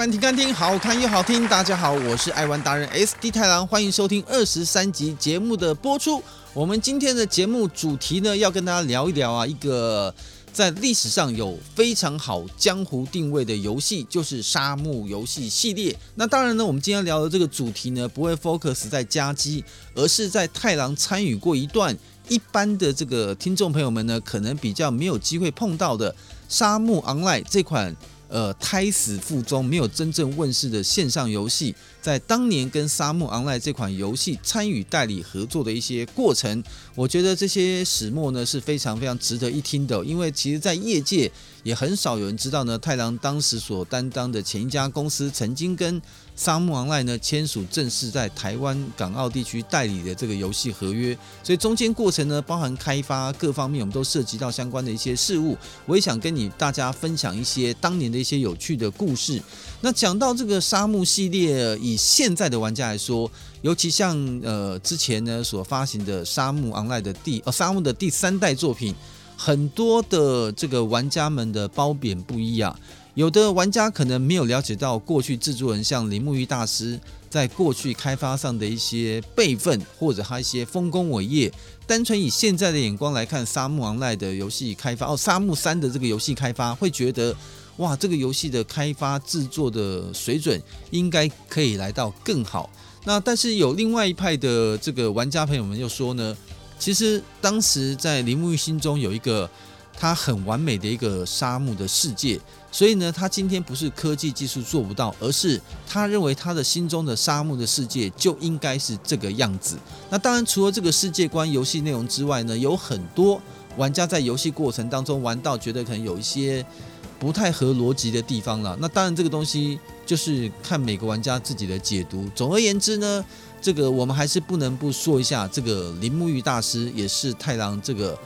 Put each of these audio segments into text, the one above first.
玩停看听，好看又好听。大家好，我是爱玩达人 SD 太郎，欢迎收听二十三集节目的播出。我们今天的节目主题呢，要跟大家聊一聊啊，一个在历史上有非常好江湖定位的游戏，就是沙漠游戏系列。那当然呢，我们今天聊的这个主题呢，不会 focus 在家机，而是在太郎参与过一段，一般的这个听众朋友们呢，可能比较没有机会碰到的沙漠 Online 这款。呃，胎死腹中没有真正问世的线上游戏，在当年跟沙漠 Online 这款游戏参与代理合作的一些过程，我觉得这些始末呢是非常非常值得一听的，因为其实，在业界也很少有人知道呢，太郎当时所担当的前一家公司曾经跟。沙漠 Online 呢签署正式在台湾、港澳地区代理的这个游戏合约，所以中间过程呢，包含开发各方面，我们都涉及到相关的一些事物。我也想跟你大家分享一些当年的一些有趣的故事。那讲到这个沙漠系列，以现在的玩家来说，尤其像呃之前呢所发行的沙漠 Online 的第呃沙漠的第三代作品，很多的这个玩家们的褒贬不一啊。有的玩家可能没有了解到过去制作人像铃木裕大师在过去开发上的一些辈分，或者他一些丰功伟业。单纯以现在的眼光来看，沙漠 Online 的游戏开发哦，沙漠三的这个游戏开发，会觉得哇，这个游戏的开发制作的水准应该可以来到更好。那但是有另外一派的这个玩家朋友们又说呢，其实当时在铃木裕心中有一个他很完美的一个沙漠的世界。所以呢，他今天不是科技技术做不到，而是他认为他的心中的沙漠的世界就应该是这个样子。那当然，除了这个世界观、游戏内容之外呢，有很多玩家在游戏过程当中玩到觉得可能有一些不太合逻辑的地方了。那当然，这个东西就是看每个玩家自己的解读。总而言之呢，这个我们还是不能不说一下，这个铃木玉大师也是太郎这个。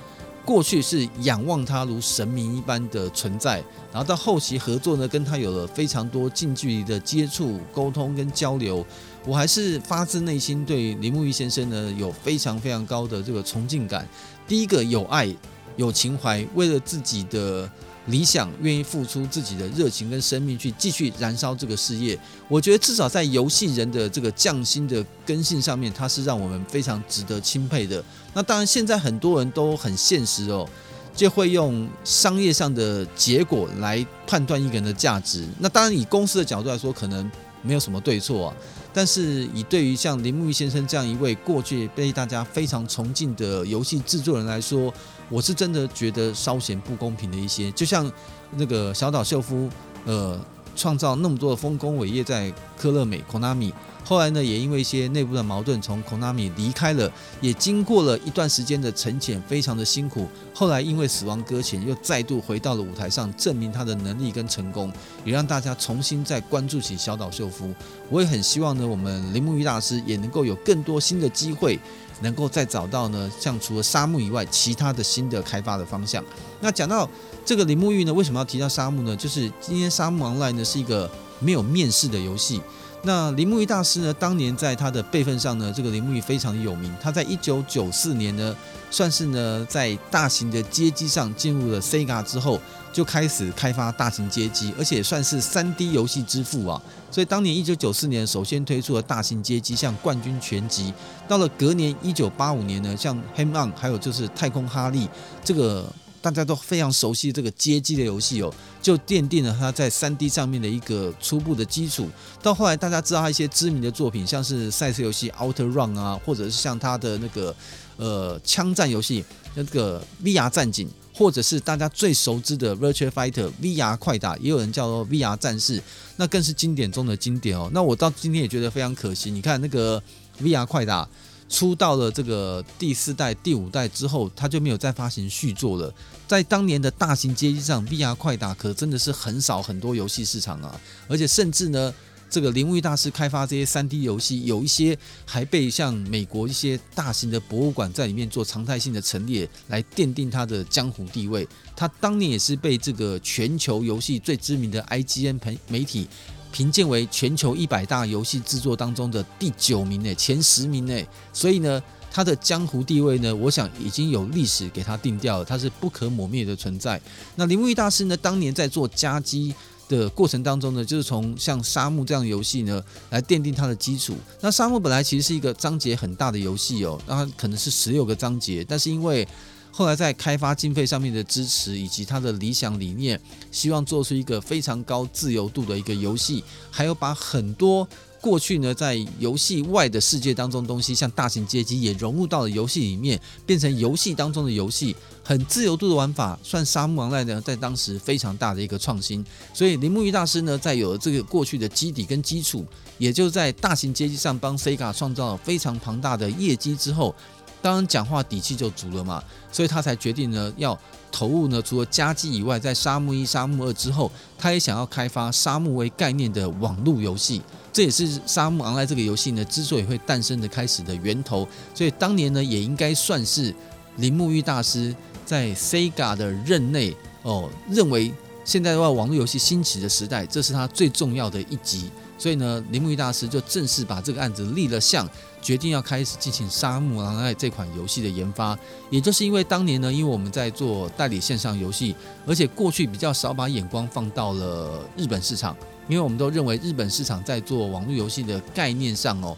过去是仰望他如神明一般的存在，然后到后期合作呢，跟他有了非常多近距离的接触、沟通跟交流。我还是发自内心对林木玉先生呢有非常非常高的这个崇敬感。第一个有爱、有情怀，为了自己的。理想愿意付出自己的热情跟生命去继续燃烧这个事业，我觉得至少在游戏人的这个匠心的根性上面，它是让我们非常值得钦佩的。那当然，现在很多人都很现实哦，就会用商业上的结果来判断一个人的价值。那当然，以公司的角度来说，可能没有什么对错啊。但是以对于像铃木裕先生这样一位过去被大家非常崇敬的游戏制作人来说，我是真的觉得稍显不公平的一些，就像那个小岛秀夫，呃，创造那么多的丰功伟业在科乐美 Konami。后来呢，也因为一些内部的矛盾，从 Konami 离开了，也经过了一段时间的沉潜，非常的辛苦。后来因为死亡搁浅，又再度回到了舞台上，证明他的能力跟成功，也让大家重新再关注起小岛秀夫。我也很希望呢，我们铃木裕大师也能够有更多新的机会，能够再找到呢，像除了沙漠以外，其他的新的开发的方向。那讲到这个铃木玉呢，为什么要提到沙漠呢？就是今天沙漠王赖呢是一个没有面试的游戏。那铃木一大师呢，当年在他的辈分上呢，这个铃木裕非常有名。他在一九九四年呢，算是呢在大型的街机上进入了 Sega 之后，就开始开发大型街机，而且算是 3D 游戏之父啊。所以当年一九九四年首先推出了大型街机，像冠军全集。到了隔年一九八五年呢，像 Ham On，还有就是太空哈利这个。大家都非常熟悉这个街机的游戏哦，就奠定了他在 3D 上面的一个初步的基础。到后来，大家知道他一些知名的作品，像是赛车游戏 OutRun 啊，或者是像他的那个呃枪战游戏那个 VR 战警，或者是大家最熟知的 Virtual Fighter VR 快打，也有人叫做 VR 战士，那更是经典中的经典哦。那我到今天也觉得非常可惜，你看那个 VR 快打。出到了这个第四代、第五代之后，他就没有再发行续作了。在当年的大型街机上，VR 快打可真的是很少很多游戏市场啊！而且甚至呢，这个铃木裕大师开发这些 3D 游戏，有一些还被像美国一些大型的博物馆在里面做常态性的陈列，来奠定他的江湖地位。他当年也是被这个全球游戏最知名的 IGN 媒体。评鉴为全球一百大游戏制作当中的第九名诶，前十名诶，所以呢，他的江湖地位呢，我想已经有历史给他定掉了，他是不可磨灭的存在。那林木裕大师呢，当年在做家机的过程当中呢，就是从像沙漠这样的游戏呢来奠定它的基础。那沙漠本来其实是一个章节很大的游戏哦，那可能是十六个章节，但是因为后来在开发经费上面的支持，以及他的理想理念，希望做出一个非常高自由度的一个游戏，还有把很多。过去呢，在游戏外的世界当中，东西像大型街机也融入到了游戏里面，变成游戏当中的游戏，很自由度的玩法，算沙漠王赖呢，在当时非常大的一个创新。所以铃木裕大师呢，在有了这个过去的基底跟基础，也就在大型街机上帮 Sega 创造了非常庞大的业绩之后，当然讲话底气就足了嘛，所以他才决定呢，要投入呢，除了家机以外，在沙漠一、沙漠二之后，他也想要开发沙漠为概念的网络游戏。这也是《沙漠昂莱》这个游戏呢，之所以会诞生的开始的源头，所以当年呢，也应该算是铃木玉大师在 Sega 的任内哦，认为现在的话网络游戏兴起的时代，这是他最重要的一集。所以呢，铃木裕大师就正式把这个案子立了项，决定要开始进行《沙漠 Online》这款游戏的研发。也就是因为当年呢，因为我们在做代理线上游戏，而且过去比较少把眼光放到了日本市场。因为我们都认为日本市场在做网络游戏的概念上哦，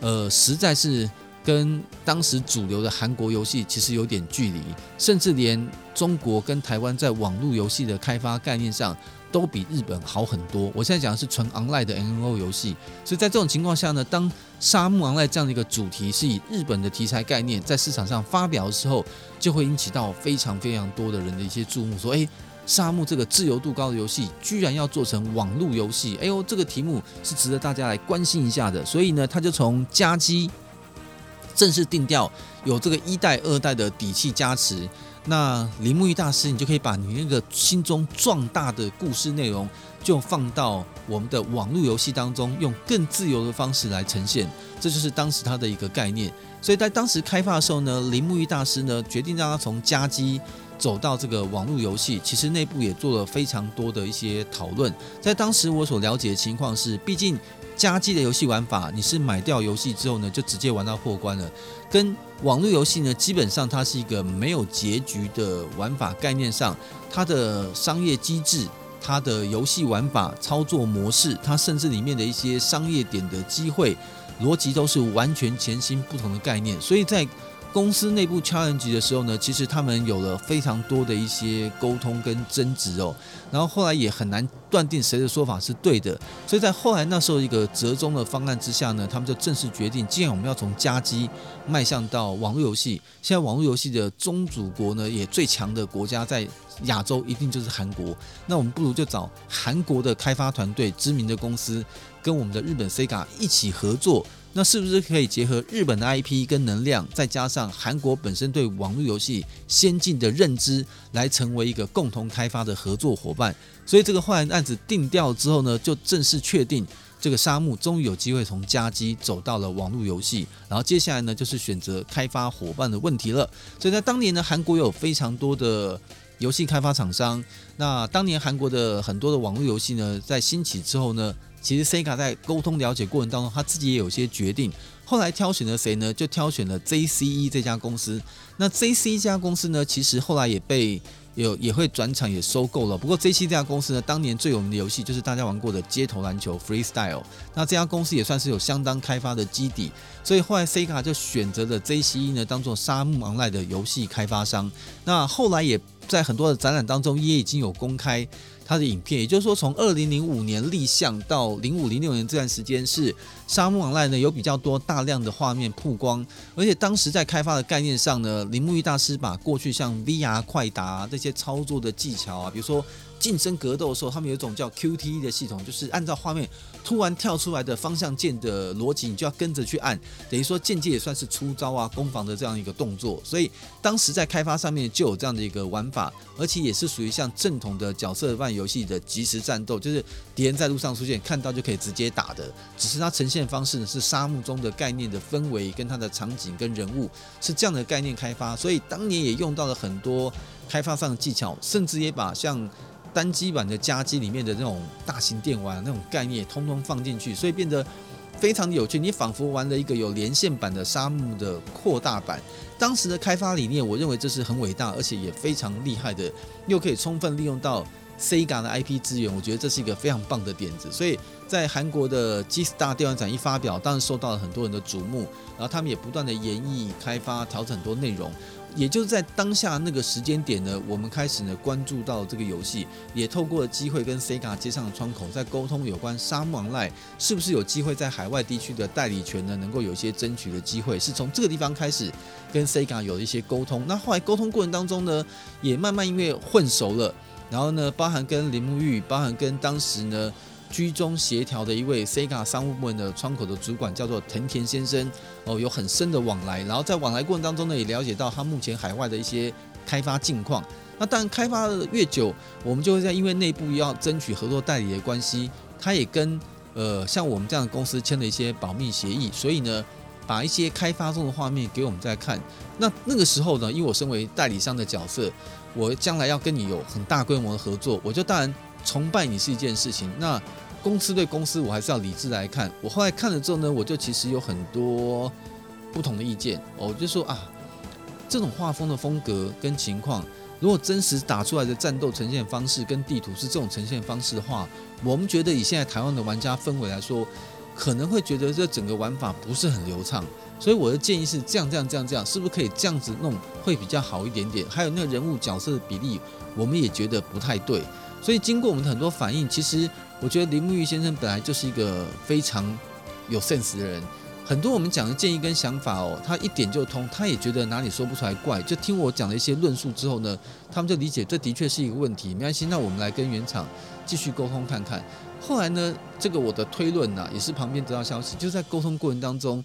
呃，实在是跟当时主流的韩国游戏其实有点距离，甚至连中国跟台湾在网络游戏的开发概念上都比日本好很多。我现在讲的是纯 online 的 MO 游戏，所以在这种情况下呢，当沙漠 online 这样的一个主题是以日本的题材概念在市场上发表的时候，就会引起到非常非常多的人的一些注目，说，诶。沙漠这个自由度高的游戏，居然要做成网络游戏，哎呦，这个题目是值得大家来关心一下的。所以呢，他就从加机正式定调，有这个一代、二代的底气加持。那铃木裕大师，你就可以把你那个心中壮大的故事内容，就放到我们的网络游戏当中，用更自由的方式来呈现。这就是当时他的一个概念。所以在当时开发的时候呢，铃木裕大师呢决定让他从家机。走到这个网络游戏，其实内部也做了非常多的一些讨论。在当时我所了解的情况是，毕竟家机的游戏玩法，你是买掉游戏之后呢，就直接玩到破关了。跟网络游戏呢，基本上它是一个没有结局的玩法概念上，它的商业机制、它的游戏玩法、操作模式，它甚至里面的一些商业点的机会逻辑，都是完全全新不同的概念。所以在公司内部 challenge 的时候呢，其实他们有了非常多的一些沟通跟争执哦，然后后来也很难断定谁的说法是对的，所以在后来那时候一个折中的方案之下呢，他们就正式决定，既然我们要从家机迈向到网络游戏，现在网络游戏的宗主国呢，也最强的国家在亚洲一定就是韩国，那我们不如就找韩国的开发团队、知名的公司，跟我们的日本 Sega 一起合作。那是不是可以结合日本的 IP 跟能量，再加上韩国本身对网络游戏先进的认知，来成为一个共同开发的合作伙伴？所以这个后来案子定调之后呢，就正式确定这个沙漠终于有机会从家机走到了网络游戏。然后接下来呢，就是选择开发伙伴的问题了。所以在当年呢，韩国有非常多的游戏开发厂商。那当年韩国的很多的网络游戏呢，在兴起之后呢，其实 Sega 在沟通了解过程当中，他自己也有些决定。后来挑选了谁呢？就挑选了 JCE 这家公司。那 JCE 这家公司呢，其实后来也被有也会转场也收购了。不过 JCE 这家公司呢，当年最有名的游戏就是大家玩过的街头篮球 Freestyle。那这家公司也算是有相当开发的基底，所以后来 Sega 就选择了 JCE 呢，当做沙漠昂赖的游戏开发商。那后来也在很多的展览当中，也已经有公开。他的影片，也就是说，从二零零五年立项到零五零六年这段时间，是沙漠王赖呢有比较多大量的画面曝光，而且当时在开发的概念上呢，铃木裕大师把过去像 VR 快打这些操作的技巧啊，比如说。近身格斗的时候，他们有一种叫 QTE 的系统，就是按照画面突然跳出来的方向键的逻辑，你就要跟着去按，等于说间接也算是出招啊、攻防的这样一个动作。所以当时在开发上面就有这样的一个玩法，而且也是属于像正统的角色扮演游戏的即时战斗，就是敌人在路上出现，看到就可以直接打的。只是它呈现方式呢是沙漠中的概念的氛围跟它的场景跟人物是这样的概念开发，所以当年也用到了很多开发上的技巧，甚至也把像。单机版的家机里面的那种大型电玩那种概念，通通放进去，所以变得非常的有趣。你仿佛玩了一个有连线版的沙漠的扩大版。当时的开发理念，我认为这是很伟大，而且也非常厉害的，又可以充分利用到 Sega 的 IP 资源，我觉得这是一个非常棒的点子。所以在韩国的 G Star 电玩展一发表，当然受到了很多人的瞩目，然后他们也不断的研议、开发、调整很多内容。也就是在当下那个时间点呢，我们开始呢关注到这个游戏，也透过机会跟 Sega 接上了窗口，在沟通有关《沙漠 Online》是不是有机会在海外地区的代理权呢，能够有一些争取的机会，是从这个地方开始跟 Sega 有一些沟通。那后来沟通过程当中呢，也慢慢因为混熟了，然后呢，包含跟铃木裕，包含跟当时呢。居中协调的一位 Sega 商务部门的窗口的主管叫做藤田先生哦，有很深的往来，然后在往来过程当中呢，也了解到他目前海外的一些开发近况。那当然开发的越久，我们就会在因为内部要争取合作代理的关系，他也跟呃像我们这样的公司签了一些保密协议，所以呢，把一些开发中的画面给我们再看。那那个时候呢，因为我身为代理商的角色，我将来要跟你有很大规模的合作，我就当然。崇拜你是一件事情，那公司对公司，我还是要理智来看。我后来看了之后呢，我就其实有很多不同的意见。我就说啊，这种画风的风格跟情况，如果真实打出来的战斗呈现方式跟地图是这种呈现方式的话，我们觉得以现在台湾的玩家氛围来说，可能会觉得这整个玩法不是很流畅。所以我的建议是这样这样这样这样，是不是可以这样子弄会比较好一点点？还有那个人物角色的比例，我们也觉得不太对。所以经过我们的很多反应，其实我觉得林木玉先生本来就是一个非常有 sense 的人。很多我们讲的建议跟想法哦，他一点就通，他也觉得哪里说不出来怪。就听我讲了一些论述之后呢，他们就理解这的确是一个问题。没关系，那我们来跟原厂继续沟通看看。后来呢，这个我的推论呢，也是旁边得到消息，就在沟通过程当中，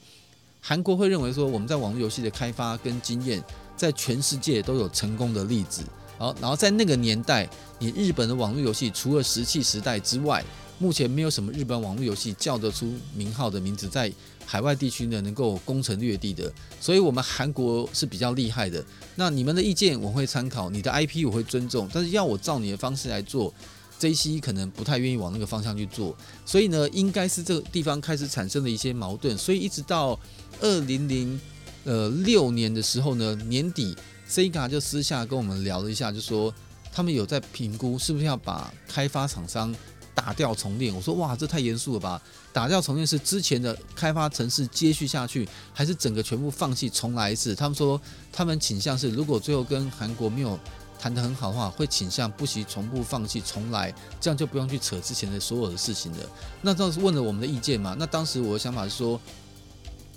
韩国会认为说我们在网络游戏的开发跟经验，在全世界都有成功的例子。好，然后在那个年代，你日本的网络游戏除了石器时代之外，目前没有什么日本网络游戏叫得出名号的名字，在海外地区呢能够攻城略地的。所以，我们韩国是比较厉害的。那你们的意见我会参考，你的 IP 我会尊重，但是要我照你的方式来做，JC 可能不太愿意往那个方向去做。所以呢，应该是这个地方开始产生了一些矛盾。所以一直到二零零呃六年的时候呢，年底。Sega 就私下跟我们聊了一下，就说他们有在评估是不是要把开发厂商打掉重练。我说哇，这太严肃了吧？打掉重练是之前的开发程式接续下去，还是整个全部放弃重来一次？他们说他们倾向是，如果最后跟韩国没有谈得很好的话，会倾向不惜全部放弃重来，这样就不用去扯之前的所有的事情了。那当时问了我们的意见嘛？那当时我的想法是说，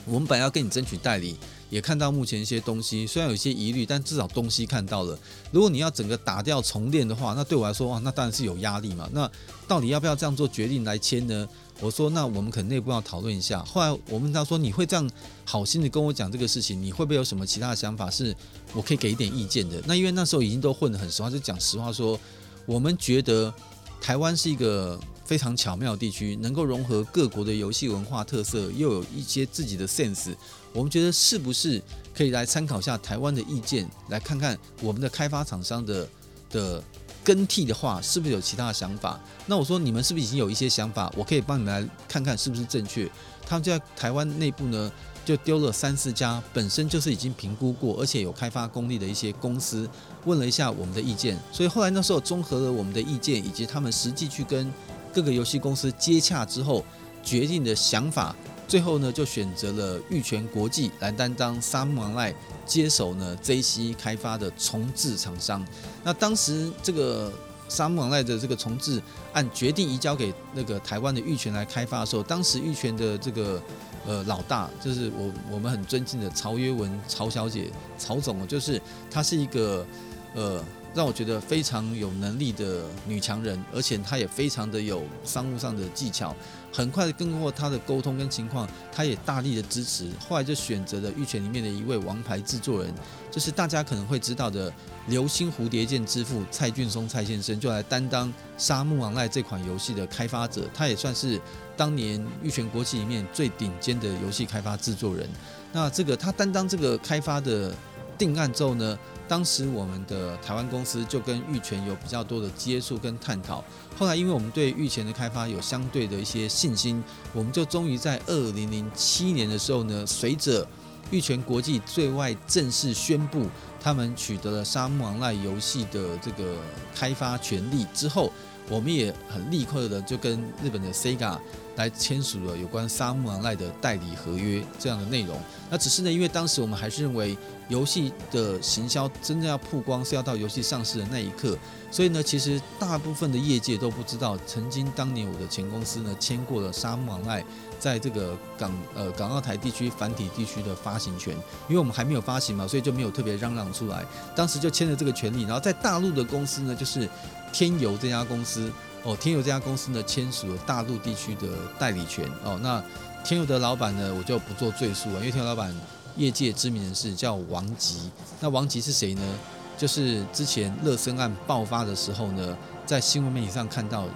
我们本来要跟你争取代理。也看到目前一些东西，虽然有一些疑虑，但至少东西看到了。如果你要整个打掉重练的话，那对我来说哇，那当然是有压力嘛。那到底要不要这样做决定来签呢？我说那我们可能内部要讨论一下。后来我问他说，你会这样好心的跟我讲这个事情，你会不会有什么其他的想法是我可以给一点意见的？那因为那时候已经都混得很实话，就讲实话说，我们觉得台湾是一个。非常巧妙的地区，能够融合各国的游戏文化特色，又有一些自己的 sense。我们觉得是不是可以来参考一下台湾的意见，来看看我们的开发厂商的的更替的话，是不是有其他的想法？那我说你们是不是已经有一些想法？我可以帮你们来看看是不是正确。他们就在台湾内部呢，就丢了三四家本身就是已经评估过，而且有开发功力的一些公司，问了一下我们的意见。所以后来那时候综合了我们的意见，以及他们实际去跟各个游戏公司接洽之后决定的想法，最后呢就选择了玉泉国际来担当沙漠 Online 接手呢 JC 开发的重制厂商。那当时这个沙漠 Online 的这个重制案决定移交给那个台湾的玉泉来开发的时候，当时玉泉的这个呃老大就是我我们很尊敬的曹约文曹小姐曹总，就是她是一个呃。让我觉得非常有能力的女强人，而且她也非常的有商务上的技巧。很快的跟过她的沟通跟情况，她也大力的支持。后来就选择了玉泉里面的一位王牌制作人，就是大家可能会知道的《流星蝴蝶剑》之父蔡俊松蔡先生，就来担当《沙漠王赖》这款游戏的开发者。他也算是当年玉泉国际里面最顶尖的游戏开发制作人。那这个他担当这个开发的定案之后呢，当时我们的台湾公司就跟玉泉有比较多的接触跟探讨。后来因为我们对玉泉的开发有相对的一些信心，我们就终于在二零零七年的时候呢，随着玉泉国际对外正式宣布，他们取得了《沙漠王赖》游戏的这个开发权利之后，我们也很立刻的就跟日本的 Sega 来签署了有关《沙漠 Online》的代理合约这样的内容。那只是呢，因为当时我们还是认为游戏的行销真正要曝光是要到游戏上市的那一刻，所以呢，其实大部分的业界都不知道，曾经当年我的前公司呢签过了《沙漠 Online》。在这个港呃港澳台地区繁体地区的发行权，因为我们还没有发行嘛，所以就没有特别嚷嚷出来。当时就签了这个权利，然后在大陆的公司呢，就是天游这家公司哦，天佑这家公司呢签署了大陆地区的代理权哦。那天佑的老板呢，我就不做赘述了，因为天佑老板业界知名人士叫王吉。那王吉是谁呢？就是之前乐生案爆发的时候呢，在新闻媒体上看到。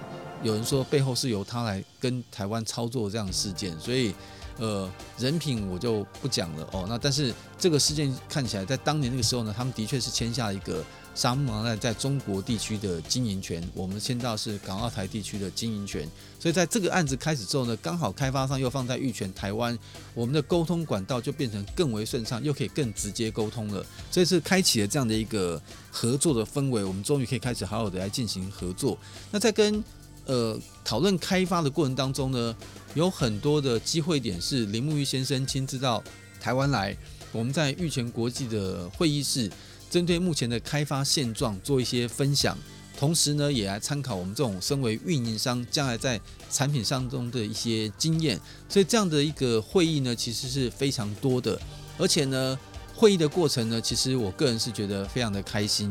有人说背后是由他来跟台湾操作这样的事件，所以，呃，人品我就不讲了哦。那但是这个事件看起来在当年那个时候呢，他们的确是签下一个沙漠在在中国地区的经营权，我们签到是港澳台地区的经营权。所以在这个案子开始之后呢，刚好开发商又放在玉泉台湾，我们的沟通管道就变成更为顺畅，又可以更直接沟通了。所以是开启了这样的一个合作的氛围，我们终于可以开始好好的来进行合作。那在跟呃，讨论开发的过程当中呢，有很多的机会点是林木玉先生亲自到台湾来，我们在玉泉国际的会议室，针对目前的开发现状做一些分享，同时呢，也来参考我们这种身为运营商将来在产品上中的一些经验。所以这样的一个会议呢，其实是非常多的，而且呢，会议的过程呢，其实我个人是觉得非常的开心。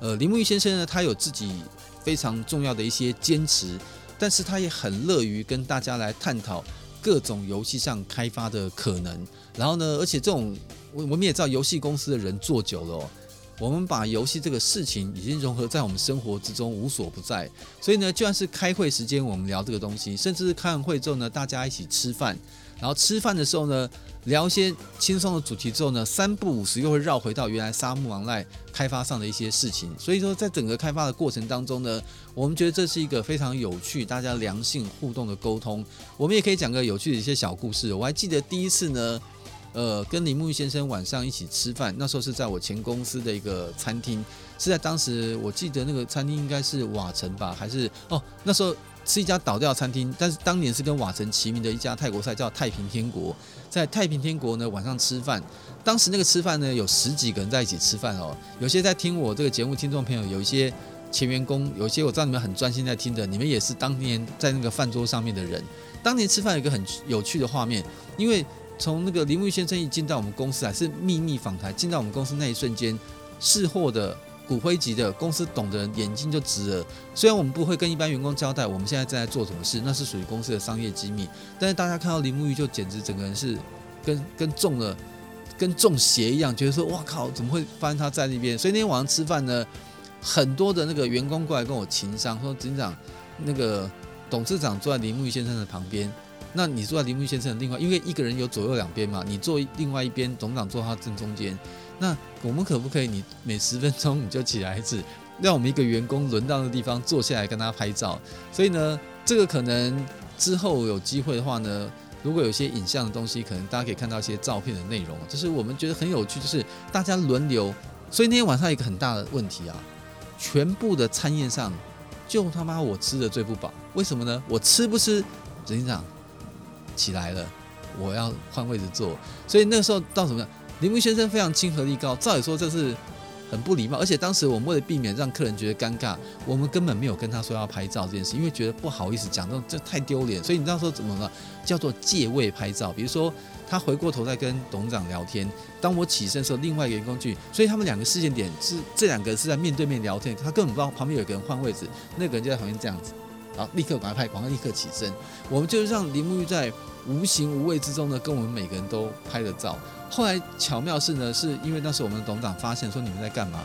呃，林木玉先生呢，他有自己。非常重要的一些坚持，但是他也很乐于跟大家来探讨各种游戏上开发的可能。然后呢，而且这种我我们也知道，游戏公司的人做久了，我们把游戏这个事情已经融合在我们生活之中，无所不在。所以呢，就算是开会时间我们聊这个东西，甚至是开完会之后呢，大家一起吃饭。然后吃饭的时候呢，聊一些轻松的主题之后呢，三不五时又会绕回到原来沙漠王赖开发上的一些事情。所以说，在整个开发的过程当中呢，我们觉得这是一个非常有趣、大家良性互动的沟通。我们也可以讲个有趣的一些小故事。我还记得第一次呢，呃，跟林木先生晚上一起吃饭，那时候是在我前公司的一个餐厅，是在当时我记得那个餐厅应该是瓦城吧，还是哦那时候。是一家倒掉餐厅，但是当年是跟瓦城齐名的一家泰国菜，叫太平天国。在太平天国呢，晚上吃饭，当时那个吃饭呢，有十几个人在一起吃饭哦。有些在听我这个节目听众朋友，有一些前员工，有一些我知道你们很专心在听的，你们也是当年在那个饭桌上面的人。当年吃饭有一个很有趣的画面，因为从那个林木先生一进到我们公司还是秘密访谈，进到我们公司那一瞬间，识货的。骨灰级的公司懂的人眼睛就直了。虽然我们不会跟一般员工交代我们现在正在做什么事，那是属于公司的商业机密。但是大家看到林木玉就简直整个人是跟跟中了跟中邪一样，觉得说哇靠，怎么会发现他在那边？所以那天晚上吃饭呢，很多的那个员工过来跟我情商说，警长那个董事长坐在林木玉先生的旁边，那你坐在林木先生的另外，因为一个人有左右两边嘛，你坐另外一边，董事长坐他正中间。那我们可不可以，你每十分钟你就起来一次，让我们一个员工轮到的地方坐下来跟他拍照？所以呢，这个可能之后有机会的话呢，如果有些影像的东西，可能大家可以看到一些照片的内容。就是我们觉得很有趣，就是大家轮流。所以那天晚上一个很大的问题啊，全部的餐宴上就他妈我吃的最不饱，为什么呢？我吃不吃？执行长起来了，我要换位置坐。所以那个时候到什么？林木先生非常亲和力高，照理说这是很不礼貌，而且当时我们为了避免让客人觉得尴尬，我们根本没有跟他说要拍照这件事，因为觉得不好意思讲，这这太丢脸。所以你知道说怎么了？叫做借位拍照。比如说他回过头在跟董事长聊天，当我起身的时候，另外一个员工去，所以他们两个事件点是这两个是在面对面聊天，他根本不知道旁边有个人换位置，那个人就在旁边这样子，然后立刻赶快拍，赶快立刻起身。我们就是让林木玉在无形无味之中呢，跟我们每个人都拍了照。后来巧妙是呢，是因为那时候我们的董事长发现说你们在干嘛，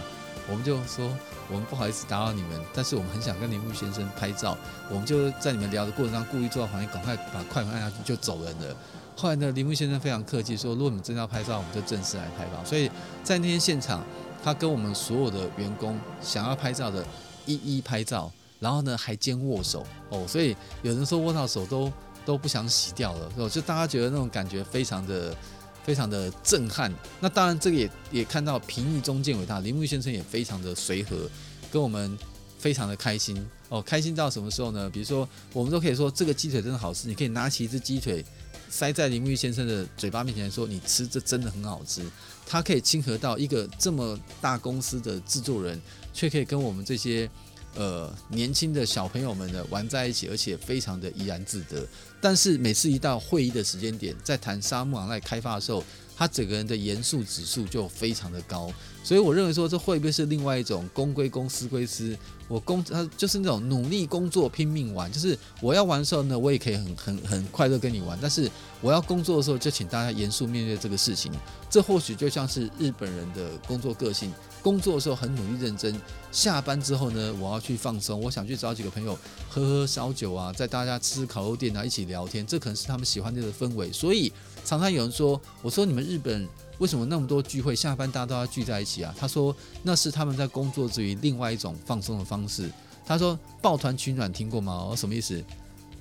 我们就说我们不好意思打扰你们，但是我们很想跟林木先生拍照，我们就在你们聊的过程中故意坐到旁边，赶快把快门按下去就走人了。后来呢，林木先生非常客气说，如果你们真的要拍照，我们就正式来拍吧。所以在那天现场，他跟我们所有的员工想要拍照的一一拍照，然后呢还兼握手哦，所以有人说握到手都都不想洗掉了，就大家觉得那种感觉非常的。非常的震撼。那当然，这个也也看到平易中见伟大，铃木先生也非常的随和，跟我们非常的开心哦。开心到什么时候呢？比如说，我们都可以说这个鸡腿真的好吃，你可以拿起一只鸡腿塞在铃木先生的嘴巴面前说：“你吃，这真的很好吃。”他可以亲和到一个这么大公司的制作人，却可以跟我们这些。呃，年轻的小朋友们呢玩在一起，而且非常的怡然自得。但是每次一到会议的时间点，在谈沙漠昂赖开发的时候，他整个人的严肃指数就非常的高。所以我认为说，这会不会是另外一种公归公，私归私？我工他就是那种努力工作，拼命玩。就是我要玩的时候呢，我也可以很很很快乐跟你玩。但是我要工作的时候，就请大家严肃面对这个事情。这或许就像是日本人的工作个性。工作的时候很努力认真，下班之后呢，我要去放松，我想去找几个朋友喝喝烧酒啊，在大家吃烤肉店啊，一起聊天，这可能是他们喜欢的氛围。所以常常有人说，我说你们日本为什么那么多聚会，下班大家都要聚在一起啊？他说那是他们在工作之余另外一种放松的方式。他说抱团取暖听过吗？哦，什么意思？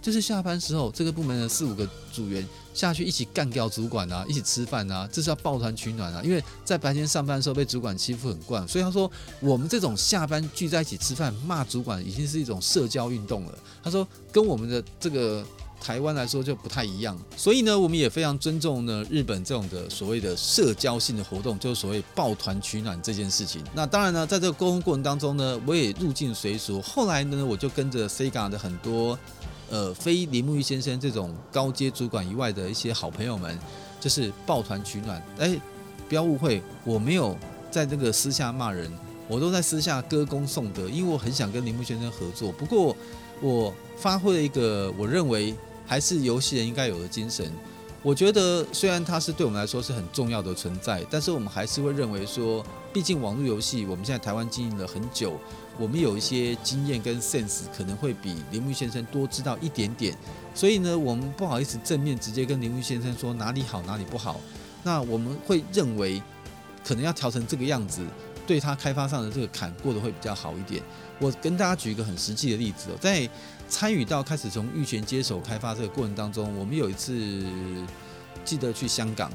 就是下班时候，这个部门的四五个组员下去一起干掉主管啊，一起吃饭啊，这是要抱团取暖啊。因为在白天上班的时候被主管欺负很惯，所以他说我们这种下班聚在一起吃饭骂主管已经是一种社交运动了。他说跟我们的这个台湾来说就不太一样，所以呢，我们也非常尊重呢日本这种的所谓的社交性的活动，就是所谓抱团取暖这件事情。那当然呢，在这个沟通过程当中呢，我也入境随俗。后来呢，我就跟着 Sega 的很多。呃，非铃木玉先生这种高阶主管以外的一些好朋友们，就是抱团取暖。哎，不要误会，我没有在这个私下骂人，我都在私下歌功颂德，因为我很想跟铃木先生合作。不过，我发挥了一个我认为还是游戏人应该有的精神。我觉得虽然它是对我们来说是很重要的存在，但是我们还是会认为说，毕竟网络游戏我们现在台湾经营了很久。我们有一些经验跟 sense，可能会比铃木先生多知道一点点，所以呢，我们不好意思正面直接跟铃木先生说哪里好哪里不好。那我们会认为，可能要调成这个样子，对他开发上的这个坎过得会比较好一点。我跟大家举一个很实际的例子哦，在参与到开始从玉泉接手开发这个过程当中，我们有一次记得去香港，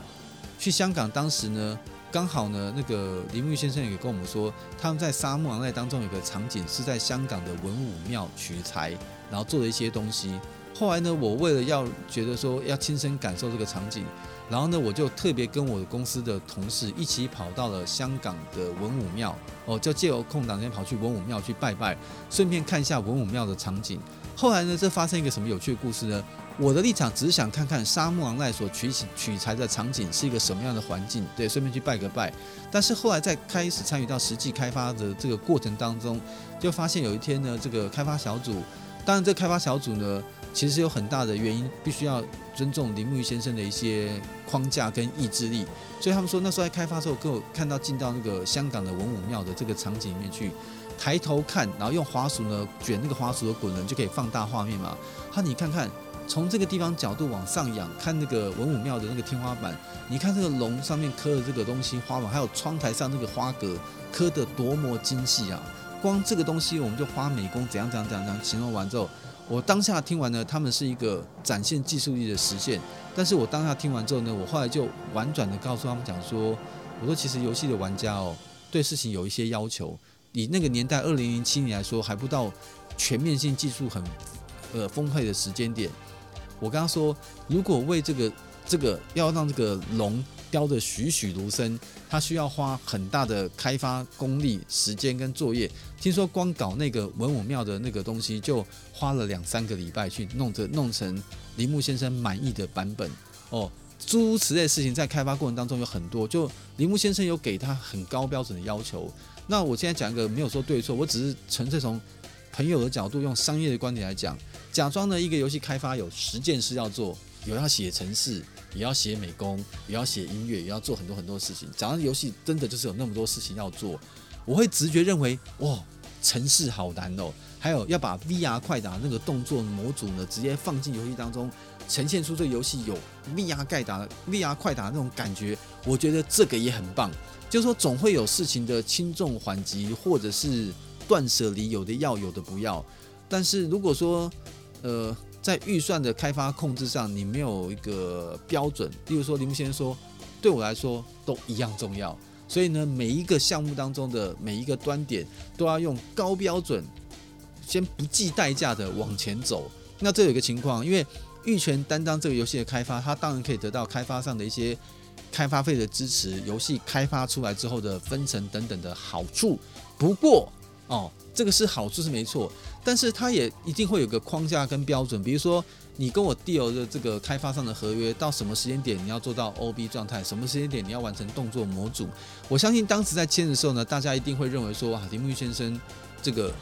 去香港当时呢。刚好呢，那个林木先生也跟我们说，他们在沙漠王奈当中有个场景是在香港的文武庙取材，然后做了一些东西。后来呢，我为了要觉得说要亲身感受这个场景，然后呢，我就特别跟我的公司的同事一起跑到了香港的文武庙，哦，就借由空档时间跑去文武庙去拜拜，顺便看一下文武庙的场景。后来呢，这发生一个什么有趣的故事呢？我的立场只是想看看沙木昂赖所取取材的场景是一个什么样的环境，对，顺便去拜个拜。但是后来在开始参与到实际开发的这个过程当中，就发现有一天呢，这个开发小组，当然这开发小组呢，其实有很大的原因，必须要尊重铃木先生的一些框架跟意志力。所以他们说那时候在开发的时候，跟我看到进到那个香港的文武庙的这个场景里面去，抬头看，然后用滑鼠呢卷那个滑鼠的滚轮就可以放大画面嘛。他你看看。从这个地方角度往上仰，看那个文武庙的那个天花板，你看这个龙上面刻的这个东西花纹，还有窗台上那个花格刻得多么精细啊！光这个东西我们就花美工怎样怎样怎样怎样形容完之后，我当下听完呢，他们是一个展现技术力的实现。但是我当下听完之后呢，我后来就婉转的告诉他们讲说，我说其实游戏的玩家哦，对事情有一些要求，以那个年代二零零七年来说，还不到全面性技术很呃丰沛的时间点。我刚刚说，如果为这个这个要让这个龙雕得栩栩如生，它需要花很大的开发功力、时间跟作业。听说光搞那个文武庙的那个东西，就花了两三个礼拜去弄着弄成铃木先生满意的版本。哦，诸如此类的事情在开发过程当中有很多，就铃木先生有给他很高标准的要求。那我现在讲一个没有说对错，我只是纯粹从朋友的角度，用商业的观点来讲。假装呢，一个游戏开发有十件事要做，有要写程式，也要写美工，也要写音乐，也要做很多很多事情。假装游戏真的就是有那么多事情要做，我会直觉认为，哇，程式好难哦。还有要把 VR 快打那个动作模组呢，直接放进游戏当中，呈现出这个游戏有 VR 快打、VR 快打那种感觉。我觉得这个也很棒。就是说，总会有事情的轻重缓急，或者是断舍离，有的要，有的不要。但是如果说，呃，在预算的开发控制上，你没有一个标准。例如说，林木先生说，对我来说都一样重要。所以呢，每一个项目当中的每一个端点都要用高标准，先不计代价的往前走。那这有一个情况，因为玉泉担当这个游戏的开发，它当然可以得到开发上的一些开发费的支持，游戏开发出来之后的分成等等的好处。不过哦，这个是好处是没错，但是它也一定会有个框架跟标准，比如说。你跟我 deal 的这个开发商的合约，到什么时间点你要做到 OB 状态，什么时间点你要完成动作模组？我相信当时在签的时候呢，大家一定会认为说，啊，林木玉先生这个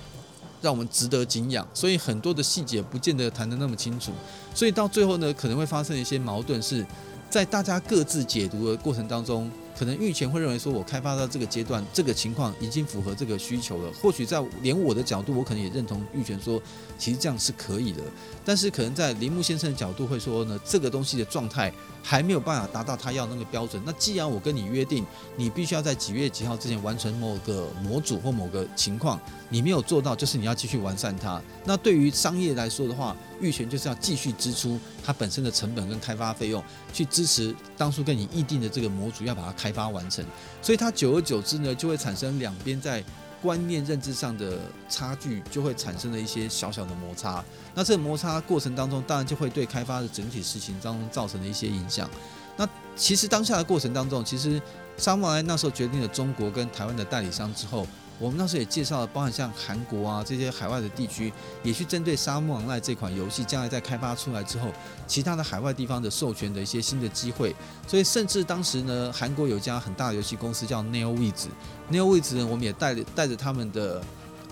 让我们值得敬仰，所以很多的细节不见得谈得那么清楚，所以到最后呢，可能会发生一些矛盾，是在大家各自解读的过程当中。可能玉泉会认为说，我开发到这个阶段，这个情况已经符合这个需求了。或许在连我的角度，我可能也认同玉泉说，其实这样是可以的。但是可能在铃木先生的角度会说呢，这个东西的状态还没有办法达到他要那个标准。那既然我跟你约定，你必须要在几月几号之前完成某个模组或某个情况，你没有做到，就是你要继续完善它。那对于商业来说的话，玉泉就是要继续支出它本身的成本跟开发费用，去支持当初跟你议定的这个模组，要把它开发完成。所以它久而久之呢，就会产生两边在观念认知上的差距，就会产生了一些小小的摩擦。那这个摩擦过程当中，当然就会对开发的整体事情当中造成了一些影响。那其实当下的过程当中，其实沙漠那时候决定了中国跟台湾的代理商之后。我们当时也介绍了，包含像韩国啊这些海外的地区，也去针对《沙漠王赖》这款游戏，将来在开发出来之后，其他的海外地方的授权的一些新的机会。所以，甚至当时呢，韩国有一家很大的游戏公司叫 NeoWiz，NeoWiz 呢，我们也带带着他们的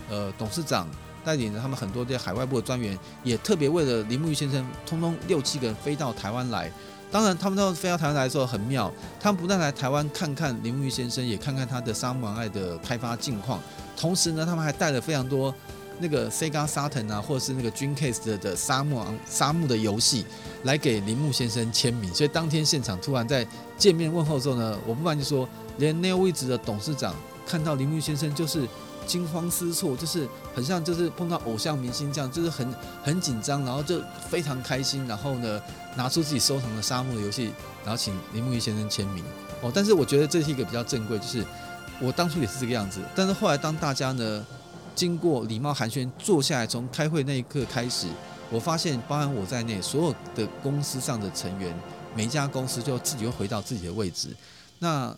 呃董事长，带领着他们很多的海外部的专员，也特别为了铃木裕先生，通通六七个人飞到台湾来。当然，他们到飞到台湾来的时候很妙，他们不但来台湾看看铃木裕先生，也看看他的《沙漠爱》的开发近况。同时呢，他们还带了非常多那个 Sega Saturn 啊，或者是那个 Dreamcast 的沙漠沙漠的游戏来给铃木先生签名。所以当天现场突然在见面问候之后呢，我不瞒你说，连 NeoWiz 的董事长看到铃木先生就是。惊慌失措，就是很像，就是碰到偶像明星这样，就是很很紧张，然后就非常开心，然后呢，拿出自己收藏的沙漠的游戏，然后请铃木裕先生签名哦。但是我觉得这是一个比较正规，就是我当初也是这个样子。但是后来当大家呢经过礼貌寒暄，坐下来从开会那一刻开始，我发现包含我在内所有的公司上的成员，每一家公司就自己会回到自己的位置。那。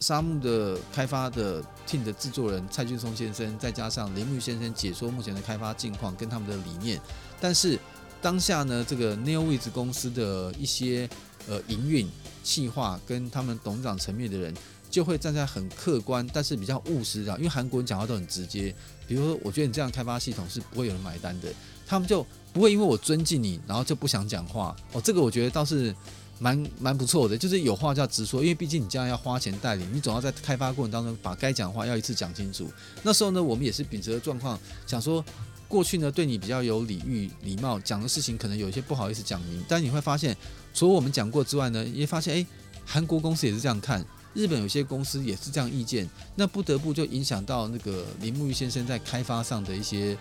沙漠的开发的 team 的制作人蔡俊松先生，再加上铃木先生解说目前的开发近况跟他们的理念，但是当下呢，这个 NeoWiz 公司的一些呃营运企划跟他们董事长层面的人，就会站在很客观，但是比较务实的，因为韩国人讲话都很直接，比如说我觉得你这样开发系统是不会有人买单的，他们就不会因为我尊敬你，然后就不想讲话哦，这个我觉得倒是。蛮蛮不错的，就是有话就要直说，因为毕竟你将来要花钱代理，你总要在开发过程当中把该讲的话要一次讲清楚。那时候呢，我们也是秉持的状况，想说过去呢对你比较有礼遇、礼貌，讲的事情可能有一些不好意思讲明，但你会发现，除了我们讲过之外呢，也发现诶，韩国公司也是这样看，日本有些公司也是这样意见，那不得不就影响到那个铃木裕先生在开发上的一些。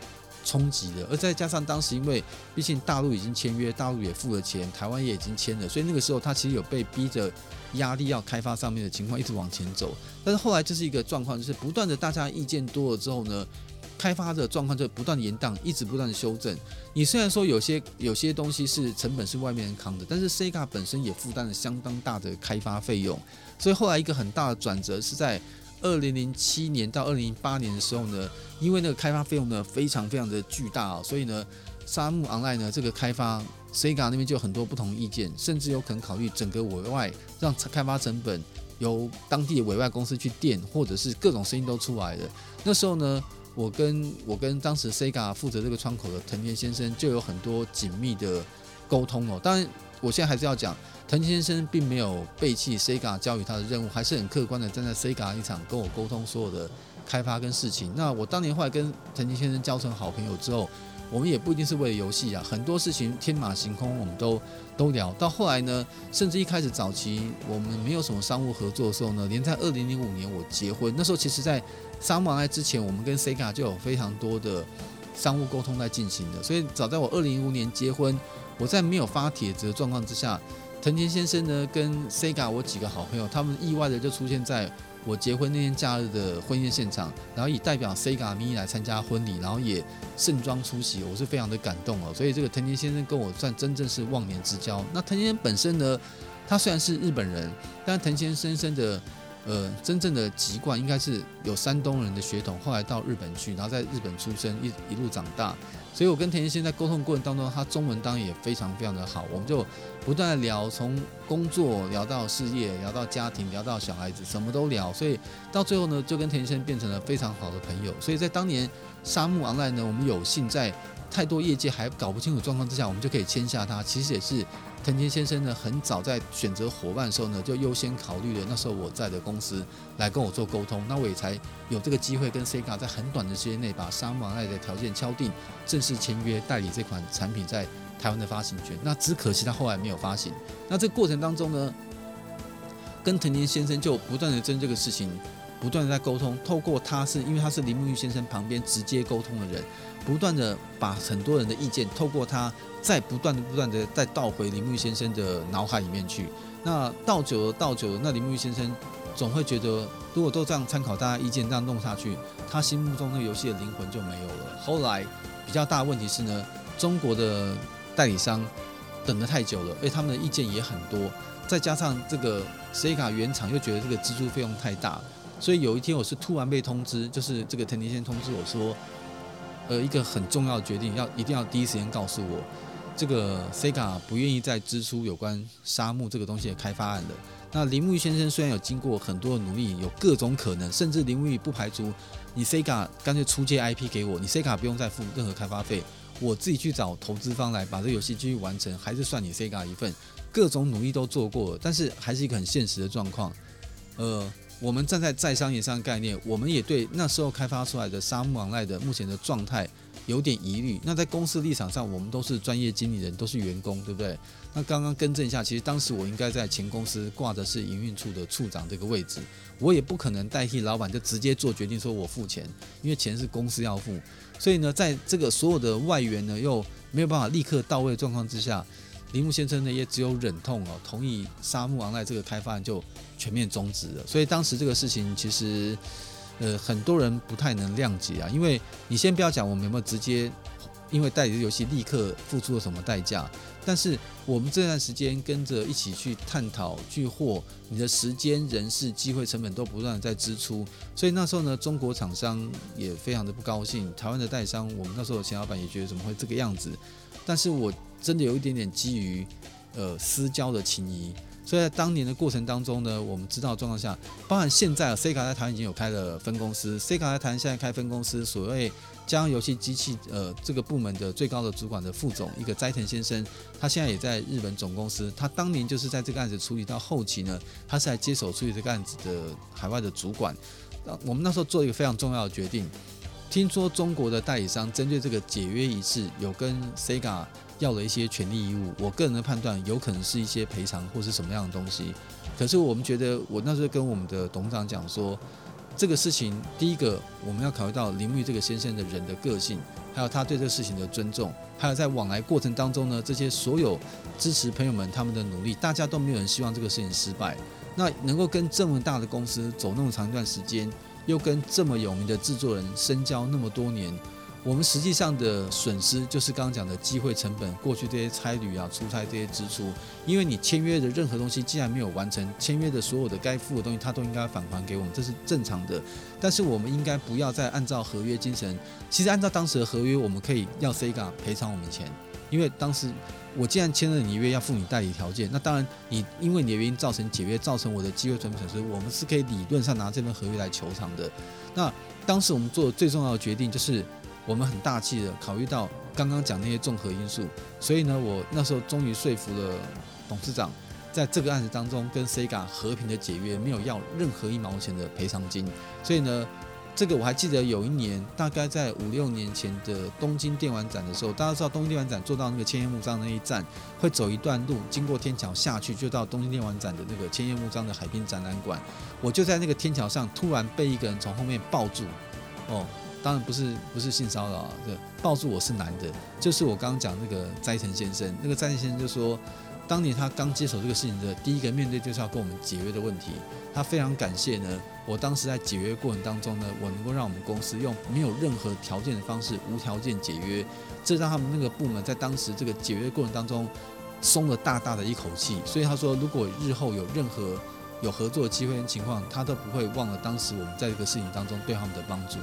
冲击的，而再加上当时因为毕竟大陆已经签约，大陆也付了钱，台湾也已经签了，所以那个时候他其实有被逼着压力要开发上面的情况一直往前走。但是后来这是一个状况，就是不断的大家意见多了之后呢，开发的状况就不断延宕，一直不断的修正。你虽然说有些有些东西是成本是外面人扛的，但是 Sega 本身也负担了相当大的开发费用，所以后来一个很大的转折是在。二零零七年到二零零八年的时候呢，因为那个开发费用呢非常非常的巨大啊，所以呢，沙漠 Online 呢这个开发，Sega 那边就有很多不同意见，甚至有可能考虑整个委外，让开发成本由当地的委外公司去垫，或者是各种声音都出来了。那时候呢，我跟我跟当时 Sega 负责这个窗口的藤田先生就有很多紧密的沟通哦。当然，我现在还是要讲。藤井先生并没有背弃 Sega 交予他的任务，还是很客观的站在 Sega 立场跟我沟通所有的开发跟事情。那我当年后来跟藤井先生交成好朋友之后，我们也不一定是为了游戏啊，很多事情天马行空，我们都都聊。到后来呢，甚至一开始早期我们没有什么商务合作的时候呢，连在二零零五年我结婚那时候，其实在沙漠来之前，我们跟 Sega 就有非常多的商务沟通在进行的。所以早在我二零零五年结婚，我在没有发帖子的状况之下。藤田先生呢跟 Sega 我几个好朋友，他们意外的就出现在我结婚那天假日的婚宴现场，然后以代表 Sega 名义来参加婚礼，然后也盛装出席，我是非常的感动哦。所以这个藤田先生跟我算真正是忘年之交。那藤田本身呢，他虽然是日本人，但藤田先生的。呃，真正的籍贯应该是有山东人的血统，后来到日本去，然后在日本出生，一一路长大。所以我跟田先生在沟通过程当中，他中文当然也非常非常的好，我们就不断的聊，从工作聊到事业，聊到家庭，聊到小孩子，什么都聊。所以到最后呢，就跟田先生变成了非常好的朋友。所以在当年沙漠昂赖呢，我们有幸在太多业界还搞不清楚状况之下，我们就可以签下他。其实也是。藤田先生呢，很早在选择伙伴的时候呢，就优先考虑了那时候我在的公司来跟我做沟通，那我也才有这个机会跟 Sega 在很短的时间内把沙木 online 的条件敲定，正式签约代理这款产品在台湾的发行权。那只可惜他后来没有发行。那这过程当中呢，跟藤田先生就不断的争这个事情，不断的在沟通。透过他是因为他是林木玉先生旁边直接沟通的人。不断的把很多人的意见透过他，再不断的不断的再倒回铃木先生的脑海里面去。那倒久了，倒久了，那铃木先生总会觉得，如果都这样参考大家意见这样弄下去，他心目中那个游戏的灵魂就没有了。后来比较大的问题是呢，中国的代理商等得太久了，而他们的意见也很多，再加上这个 Sega 原厂又觉得这个支出费用太大，所以有一天我是突然被通知，就是这个藤田先生通知我说。呃，一个很重要的决定，要一定要第一时间告诉我，这个 Sega 不愿意再支出有关沙木这个东西的开发案的。那铃木先生虽然有经过很多的努力，有各种可能，甚至铃木不排除你 Sega 干脆出借 IP 给我，你 Sega 不用再付任何开发费，我自己去找投资方来把这个游戏继续完成，还是算你 Sega 一份。各种努力都做过，但是还是一个很现实的状况，呃。我们站在在商言商的概念，我们也对那时候开发出来的沙木 online 的目前的状态有点疑虑。那在公司立场上，我们都是专业经理人，都是员工，对不对？那刚刚更正一下，其实当时我应该在前公司挂的是营运处的处长这个位置，我也不可能代替老板就直接做决定，说我付钱，因为钱是公司要付。所以呢，在这个所有的外援呢又没有办法立刻到位的状况之下。铃木先生呢，也只有忍痛哦，同意沙木 online 这个开发案就全面终止了。所以当时这个事情其实，呃，很多人不太能谅解啊。因为你先不要讲我们有没有直接因为代理的游戏立刻付出了什么代价，但是我们这段时间跟着一起去探讨、去货，你的时间、人事、机会成本都不断的在支出。所以那时候呢，中国厂商也非常的不高兴，台湾的代理商，我们那时候的钱老板也觉得怎么会这个样子。但是我。真的有一点点基于，呃，私交的情谊，所以在当年的过程当中呢，我们知道状况下，包含现在啊，Sega 在台湾已经有开了分公司，Sega 在台湾现在开分公司，所谓将游戏机器呃这个部门的最高的主管的副总一个斋藤先生，他现在也在日本总公司，他当年就是在这个案子处理到后期呢，他是来接手处理这个案子的海外的主管，那我们那时候做一个非常重要的决定，听说中国的代理商针对这个解约仪式有跟 Sega。要了一些权利义务，我个人的判断有可能是一些赔偿或是什么样的东西。可是我们觉得，我那时候跟我们的董事长讲说，这个事情第一个我们要考虑到林木这个先生的人的个性，还有他对这个事情的尊重，还有在往来过程当中呢，这些所有支持朋友们他们的努力，大家都没有人希望这个事情失败。那能够跟这么大的公司走那么长一段时间，又跟这么有名的制作人深交那么多年。我们实际上的损失就是刚刚讲的机会成本，过去这些差旅啊、出差这些支出，因为你签约的任何东西既然没有完成，签约的所有的该付的东西，他都应该返还给我们，这是正常的。但是我们应该不要再按照合约精神，其实按照当时的合约，我们可以要 Sega 赔偿我们钱，因为当时我既然签了你约，要付你代理条件，那当然你因为你的原因造成解约，造成我的机会成本损失，我们是可以理论上拿这份合约来求偿的。那当时我们做的最重要的决定就是。我们很大气的考虑到刚刚讲那些综合因素，所以呢，我那时候终于说服了董事长，在这个案子当中跟 Sega 和平的解约，没有要任何一毛钱的赔偿金。所以呢，这个我还记得有一年，大概在五六年前的东京电玩展的时候，大家知道东京电玩展做到那个千叶幕张那一站，会走一段路，经过天桥下去，就到东京电玩展的那个千叶幕张的海滨展览馆。我就在那个天桥上，突然被一个人从后面抱住，哦。当然不是，不是性骚扰啊！对，抱住我是男的，就是我刚刚讲那个斋藤先生。那个斋藤先生就说：“当年他刚接手这个事情的第一个面对就是要跟我们解约的问题。他非常感谢呢，我当时在解约过程当中呢，我能够让我们公司用没有任何条件的方式无条件解约，这让他们那个部门在当时这个解约过程当中松了大大的一口气。所以他说，如果日后有任何有合作机会跟情况，他都不会忘了当时我们在这个事情当中对他们的帮助。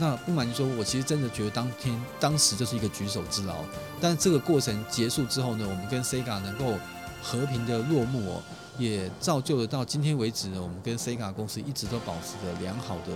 那不瞒你说，我其实真的觉得当天当时就是一个举手之劳。但这个过程结束之后呢，我们跟 Sega 能够和平的落幕哦，也造就了到今天为止呢，我们跟 Sega 公司一直都保持着良好的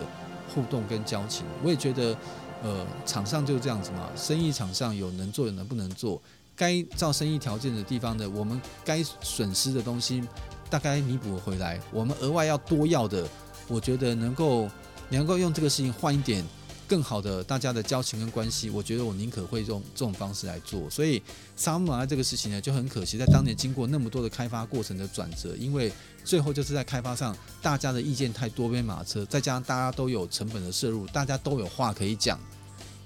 互动跟交情。我也觉得，呃，场上就是这样子嘛，生意场上有能做有能不能做，该照生意条件的地方呢，我们该损失的东西大概弥补回来。我们额外要多要的，我觉得能够能够用这个事情换一点。更好的大家的交情跟关系，我觉得我宁可会用这种方式来做。所以沙姆莱这个事情呢，就很可惜，在当年经过那么多的开发过程的转折，因为最后就是在开发上大家的意见太多边马车，再加上大家都有成本的摄入，大家都有话可以讲，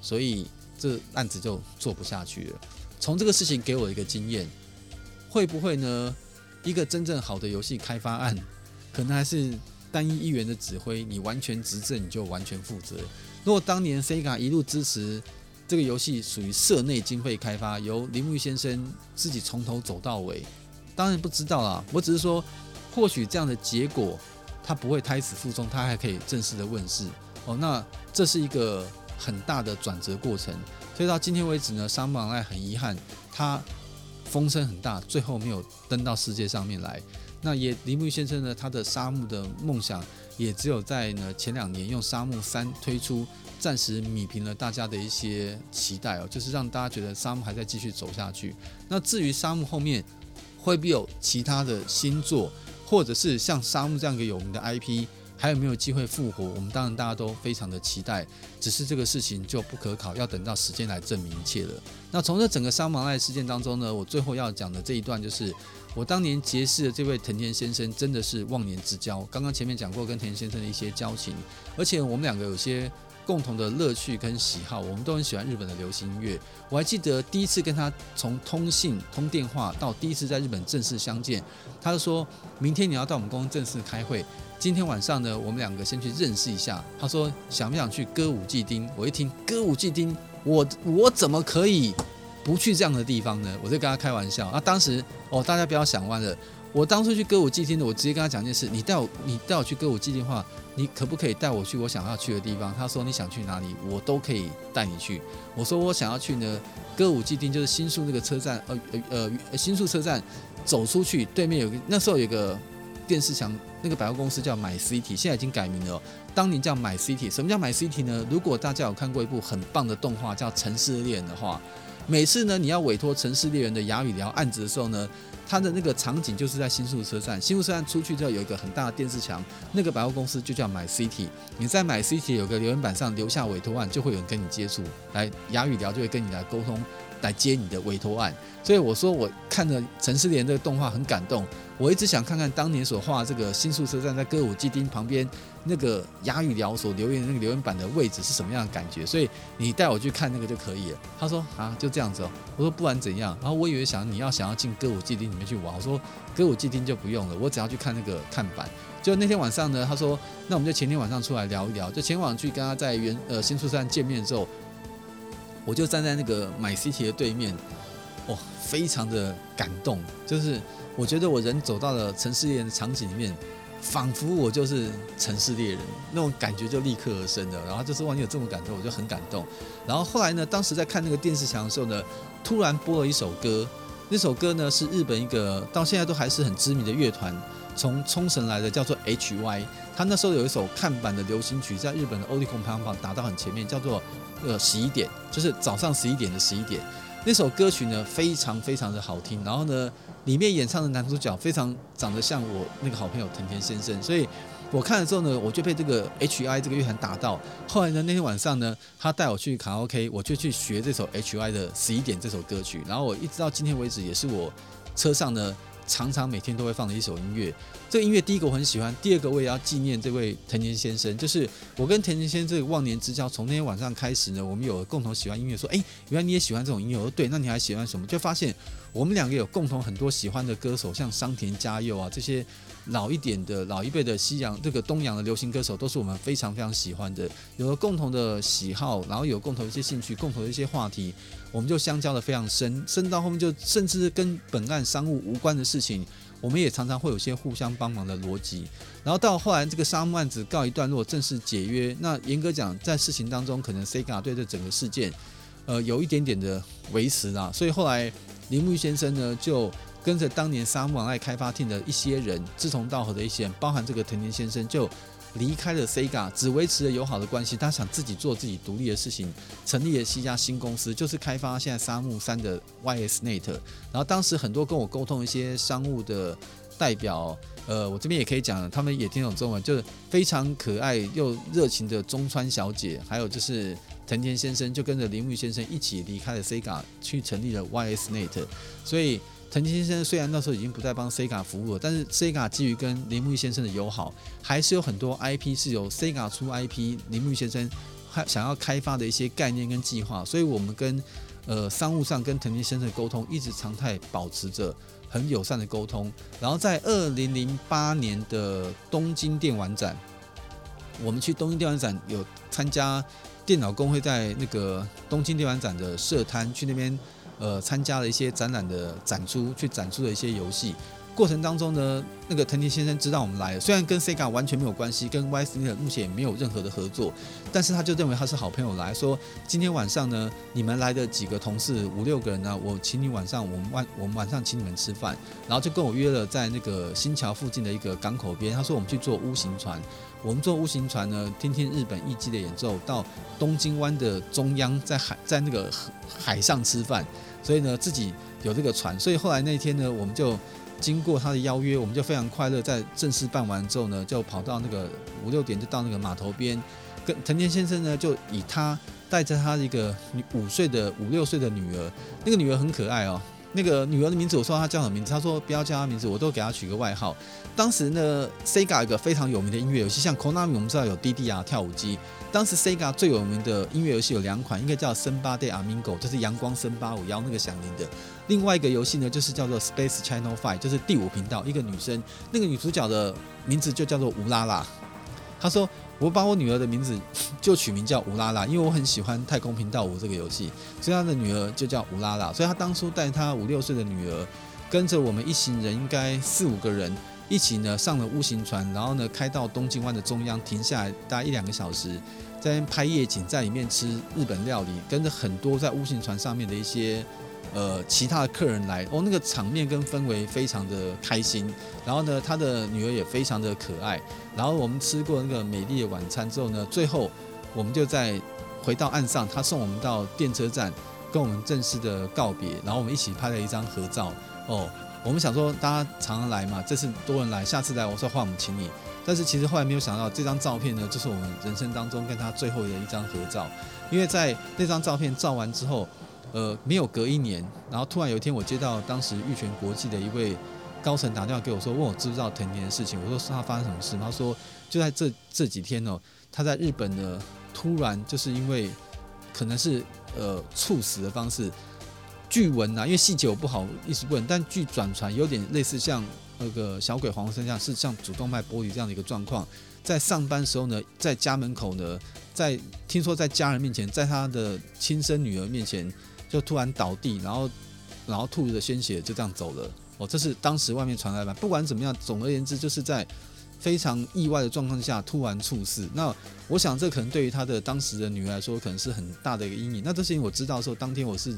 所以这案子就做不下去了。从这个事情给我一个经验，会不会呢？一个真正好的游戏开发案，可能还是单一一员的指挥，你完全执政，你就完全负责。如果当年 Sega 一路支持这个游戏，属于社内经费开发，由铃木先生自己从头走到尾，当然不知道啦。我只是说，或许这样的结果，他不会胎死腹中，他还可以正式的问世哦。那这是一个很大的转折过程。所以到今天为止呢，沙漠爱很遗憾，他风声很大，最后没有登到世界上面来。那也铃木先生呢，他的沙漠的梦想。也只有在呢前两年用沙漠三推出，暂时米平了大家的一些期待哦，就是让大家觉得沙漠还在继续走下去。那至于沙漠后面会不会有其他的新作，或者是像沙漠这样一个有名的 IP，还有没有机会复活？我们当然大家都非常的期待，只是这个事情就不可考，要等到时间来证明一切了。那从这整个沙漠爱事件当中呢，我最后要讲的这一段就是。我当年结识的这位藤田先生真的是忘年之交。刚刚前面讲过跟田先生的一些交情，而且我们两个有些共同的乐趣跟喜好，我们都很喜欢日本的流行音乐。我还记得第一次跟他从通信通电话到第一次在日本正式相见，他就说明天你要到我们公司正式开会，今天晚上呢，我们两个先去认识一下。他说想不想去歌舞伎町？我一听歌舞伎町，我我怎么可以？不去这样的地方呢，我就跟他开玩笑。啊，当时哦，大家不要想歪了。我当初去歌舞伎町的，我直接跟他讲一件事：你带我，你带我去歌舞伎町的话，你可不可以带我去我想要去的地方？他说你想去哪里，我都可以带你去。我说我想要去呢，歌舞伎町就是新宿那个车站，呃呃呃，新宿车站走出去对面有个，那时候有个电视墙，那个百货公司叫买 City，现在已经改名了。当年叫买 City，什么叫买 City 呢？如果大家有看过一部很棒的动画叫《城市猎人》的话。每次呢，你要委托城市猎人的哑语聊案子的时候呢，他的那个场景就是在新宿车站。新宿车站出去之后有一个很大的电视墙，那个百货公司就叫 My City。你在 My City 有个留言板上留下委托案，就会有人跟你接触，来哑语聊就会跟你来沟通，来接你的委托案。所以我说我看了城市猎人这个动画很感动，我一直想看看当年所画这个新宿车站在歌舞伎町旁边。那个哑语聊所留言的那个留言板的位置是什么样的感觉？所以你带我去看那个就可以了。他说啊，就这样子哦。我说不管怎样，然后我以为想你要想要进歌舞伎町里面去玩，我说歌舞伎町就不用了，我只要去看那个看板。就那天晚上呢，他说那我们就前天晚上出来聊一聊。就前往去跟他在原呃新宿站见面之后，我就站在那个买 City 的对面，哦，非常的感动，就是我觉得我人走到了城市猎人的场景里面。仿佛我就是城市猎人，那种感觉就立刻而生的。然后就是哇，你有这么感动，我就很感动。然后后来呢，当时在看那个电视墙的时候呢，突然播了一首歌。那首歌呢是日本一个到现在都还是很知名的乐团，从冲绳来的，叫做 HY。他那时候有一首看板的流行曲，在日本的 Oricon 排行榜打到很前面，叫做呃十一点，就是早上十一点的十一点。那首歌曲呢非常非常的好听。然后呢。里面演唱的男主角非常长得像我那个好朋友藤田先生，所以我看了之后呢，我就被这个 H.I 这个乐团打到。后来呢，那天晚上呢，他带我去卡拉 OK，我就去学这首 H.I 的十一点这首歌曲。然后我一直到今天为止，也是我车上呢常常每天都会放的一首音乐。这个音乐第一个我很喜欢，第二个我也要纪念这位藤田先生，就是我跟藤田先生这个忘年之交，从那天晚上开始呢，我们有共同喜欢音乐，说，哎，原来你也喜欢这种音乐，我说对，那你还喜欢什么？就发现我们两个有共同很多喜欢的歌手，像桑田佳佑啊这些老一点的老一辈的西洋这个东洋的流行歌手，都是我们非常非常喜欢的，有了共同的喜好，然后有共同一些兴趣，共同的一些话题，我们就相交的非常深，深到后面就甚至跟本案商务无关的事情。我们也常常会有些互相帮忙的逻辑，然后到后来这个沙漠案子告一段落，正式解约。那严格讲，在事情当中，可能 Sega 对这整个事件，呃，有一点点的维持啦。所以后来铃木先生呢，就跟着当年沙木爱开发厅的一些人志同道合的一些人，包含这个藤田先生就。离开了 Sega，只维持了友好的关系。他想自己做自己独立的事情，成立了一家新公司，就是开发现在沙木三的 YSNet。然后当时很多跟我沟通一些商务的代表，呃，我这边也可以讲，他们也听懂中文，就是非常可爱又热情的中川小姐，还有就是藤田先生，就跟着铃木先生一起离开了 Sega，去成立了 YSNet。所以。藤田先生虽然那时候已经不再帮 Sega 服务了，但是 Sega 基于跟铃木先生的友好，还是有很多 IP 是由 Sega 出 IP，铃木先生还想要开发的一些概念跟计划，所以我们跟呃商务上跟藤田先生的沟通一直常态保持着很友善的沟通。然后在二零零八年的东京电玩展，我们去东京电玩展有参加电脑工会在那个东京电玩展的设摊，去那边。呃，参加了一些展览的展出，去展出了一些游戏。过程当中呢，那个藤田先生知道我们来了，虽然跟 Sega 完全没有关系，跟 YSNE 目前也没有任何的合作，但是他就认为他是好朋友来说，今天晚上呢，你们来的几个同事五六个人呢，我请你晚上我们晚我们晚上请你们吃饭，然后就跟我约了在那个新桥附近的一个港口边，他说我们去坐屋形船，我们坐屋形船呢，听听日本艺伎的演奏，到东京湾的中央，在海在那个海上吃饭。所以呢，自己有这个船，所以后来那天呢，我们就经过他的邀约，我们就非常快乐，在正式办完之后呢，就跑到那个五六点就到那个码头边，跟藤田先生呢，就以他带着他一个五岁的五六岁的女儿，那个女儿很可爱哦。那个女儿的名字，我说她叫什么名字？她说不要叫她名字，我都给她取个外号。当时呢，Sega 一个非常有名的音乐游戏，像 Konami 我们知道有 DDR 跳舞机。当时 Sega 最有名的音乐游戏有两款，应该叫《森巴 Day Amigo》，就是阳光森巴五幺那个响铃的。另外一个游戏呢，就是叫做 Space Channel Five，就是第五频道，一个女生，那个女主角的名字就叫做乌拉拉。她说。我把我女儿的名字就取名叫乌拉拉，因为我很喜欢太空频道五这个游戏，所以她的女儿就叫乌拉拉。所以她当初带她五六岁的女儿，跟着我们一行人，应该四五个人一起呢上了屋行船，然后呢开到东京湾的中央，停下来大概一两个小时，在拍夜景，在里面吃日本料理，跟着很多在屋行船上面的一些。呃，其他的客人来哦，那个场面跟氛围非常的开心。然后呢，他的女儿也非常的可爱。然后我们吃过那个美丽的晚餐之后呢，最后我们就在回到岸上，他送我们到电车站，跟我们正式的告别。然后我们一起拍了一张合照。哦，我们想说大家常常来嘛，这次多人来，下次来我说话我们请你。但是其实后来没有想到，这张照片呢，就是我们人生当中跟他最后的一张合照。因为在那张照片照完之后。呃，没有隔一年，然后突然有一天，我接到当时玉泉国际的一位高层打电话给我说，问我知不知道藤田的事情。我说是他发生什么事？他说就在这这几天哦，他在日本呢，突然就是因为可能是呃猝死的方式，据闻啊，因为细节我不好意思问，但据转传有点类似像那个小鬼黄生这样，是像主动脉剥离这样的一个状况，在上班时候呢，在家门口呢，在听说在家人面前，在他的亲生女儿面前。就突然倒地，然后，然后吐着鲜血，就这样走了。哦，这是当时外面传来的。不管怎么样，总而言之，就是在非常意外的状况下突然猝死。那我想，这可能对于他的当时的女儿来说，可能是很大的一个阴影。那这事情我知道的时候，当天我是。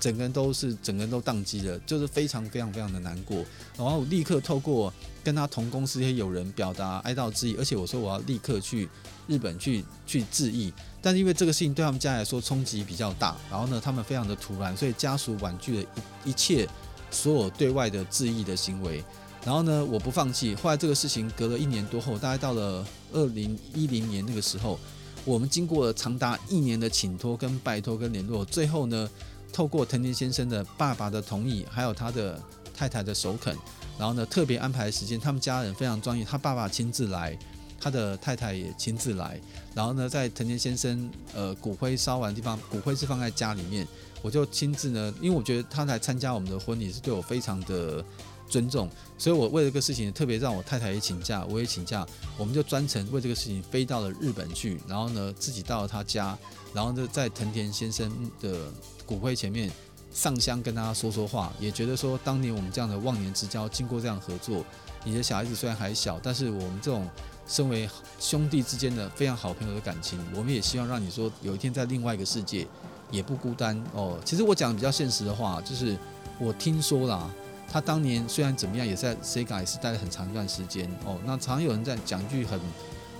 整个人都是整个人都宕机了，就是非常非常非常的难过。然后我立刻透过跟他同公司一些友人表达哀悼之意，而且我说我要立刻去日本去去致意。但是因为这个事情对他们家来说冲击比较大，然后呢，他们非常的突然，所以家属婉拒了一一切所有对外的致意的行为。然后呢，我不放弃。后来这个事情隔了一年多后，大概到了二零一零年那个时候，我们经过了长达一年的请托跟拜托跟联络，最后呢。透过藤田先生的爸爸的同意，还有他的太太的首肯，然后呢特别安排时间，他们家人非常专业，他爸爸亲自来，他的太太也亲自来，然后呢在藤田先生呃骨灰烧完的地方，骨灰是放在家里面，我就亲自呢，因为我觉得他来参加我们的婚礼是对我非常的。尊重，所以我为了这个事情特别让我太太也请假，我也请假，我们就专程为这个事情飞到了日本去，然后呢自己到了他家，然后就在藤田先生的骨灰前面上香跟他说说话，也觉得说当年我们这样的忘年之交，经过这样合作，你的小孩子虽然还小，但是我们这种身为兄弟之间的非常好朋友的感情，我们也希望让你说有一天在另外一个世界也不孤单哦。其实我讲的比较现实的话，就是我听说啦。他当年虽然怎么样，也在 Sega 也是待了很长一段时间哦。那常有人在讲一句很，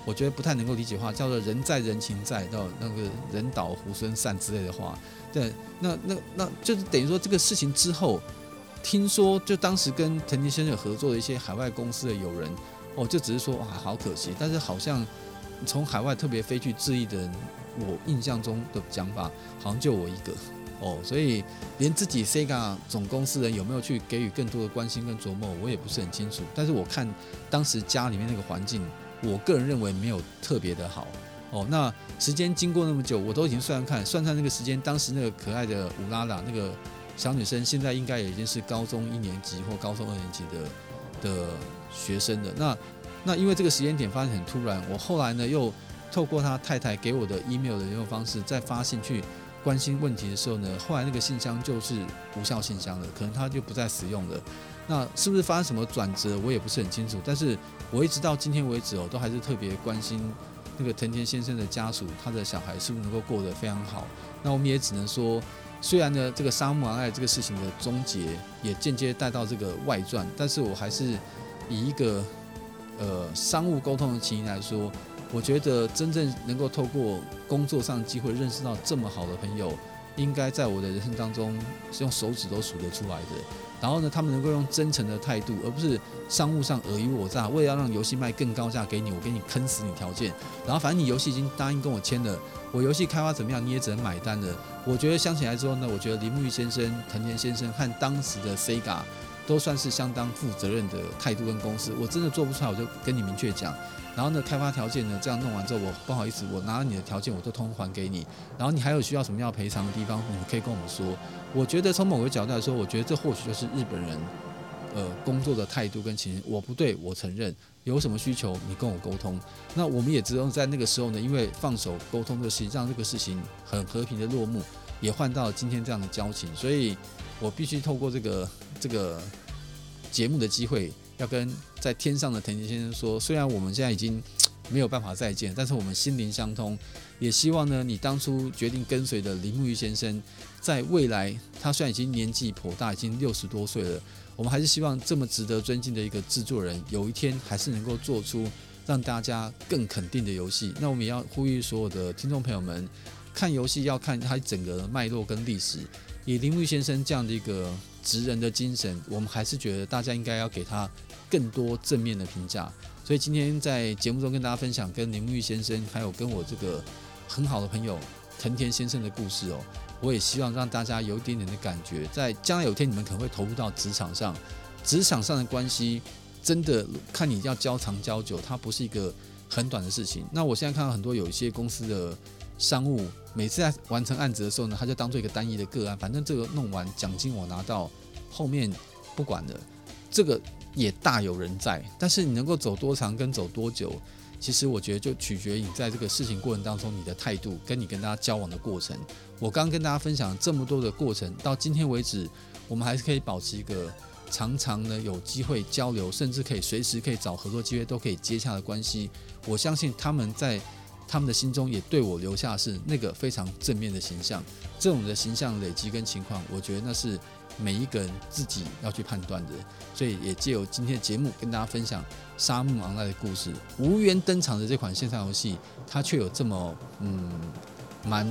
我觉得不太能够理解话，叫做“人在人情在”到那个“人倒猢狲散”之类的话。对，那那那就是等于说这个事情之后，听说就当时跟藤田先生合作的一些海外公司的友人哦，就只是说哇，好可惜。但是好像从海外特别飞去致意的人，我印象中的讲法好像就我一个。哦，所以连自己 Sega 总公司人有没有去给予更多的关心跟琢磨，我也不是很清楚。但是我看当时家里面那个环境，我个人认为没有特别的好。哦，那时间经过那么久，我都已经算算看算算那个时间，当时那个可爱的乌拉拉那个小女生，现在应该已经是高中一年级或高中二年级的的学生了。那那因为这个时间点发生很突然，我后来呢又透过他太太给我的 email 的联络方式，再发信去。关心问题的时候呢，后来那个信箱就是无效信箱了，可能他就不再使用了。那是不是发生什么转折，我也不是很清楚。但是我一直到今天为止哦，都还是特别关心那个藤田先生的家属，他的小孩是不是能够过得非常好。那我们也只能说，虽然呢这个杀木爱这个事情的终结也间接带到这个外传，但是我还是以一个呃商务沟通的情谊来说。我觉得真正能够透过工作上的机会认识到这么好的朋友，应该在我的人生当中是用手指都数得出来的。然后呢，他们能够用真诚的态度，而不是商务上尔虞我诈，为了要让游戏卖更高价给你，我给你坑死你条件。然后反正你游戏已经答应跟我签了，我游戏开发怎么样你也只能买单了。我觉得想起来之后呢，我觉得铃木裕先生、藤田先生和当时的 Sega 都算是相当负责任的态度跟公司。我真的做不出来，我就跟你明确讲。然后呢，开发条件呢，这样弄完之后，我不好意思，我拿了你的条件，我都通还给你。然后你还有需要什么要赔偿的地方，你们可以跟我们说。我觉得从某个角度来说，我觉得这或许就是日本人，呃，工作的态度跟情形。我不对，我承认。有什么需求，你跟我沟通。那我们也只有在那个时候呢，因为放手沟通的事情，让这个事情很和平的落幕，也换到今天这样的交情。所以我必须透过这个这个节目的机会。要跟在天上的藤田先生说，虽然我们现在已经没有办法再见，但是我们心灵相通。也希望呢，你当初决定跟随的铃木裕先生，在未来，他虽然已经年纪颇大，已经六十多岁了，我们还是希望这么值得尊敬的一个制作人，有一天还是能够做出让大家更肯定的游戏。那我们也要呼吁所有的听众朋友们，看游戏要看它整个脉络跟历史。以铃木先生这样的一个职人的精神，我们还是觉得大家应该要给他更多正面的评价。所以今天在节目中跟大家分享跟铃木先生，还有跟我这个很好的朋友藤田先生的故事哦。我也希望让大家有一点点的感觉，在将来有一天你们可能会投入到职场上，职场上的关系真的看你要交长交久，它不是一个很短的事情。那我现在看到很多有一些公司的。商务每次在完成案子的时候呢，他就当做一个单一的个案，反正这个弄完奖金我拿到，后面不管了，这个也大有人在。但是你能够走多长跟走多久，其实我觉得就取决于你在这个事情过程当中你的态度，跟你跟大家交往的过程。我刚跟大家分享这么多的过程，到今天为止，我们还是可以保持一个常常呢有机会交流，甚至可以随时可以找合作机会都可以接洽的关系。我相信他们在。他们的心中也对我留下是那个非常正面的形象，这种的形象累积跟情况，我觉得那是每一个人自己要去判断的。所以也借由今天的节目跟大家分享《沙漠王带》的故事。无缘登场的这款线上游戏，它却有这么嗯蛮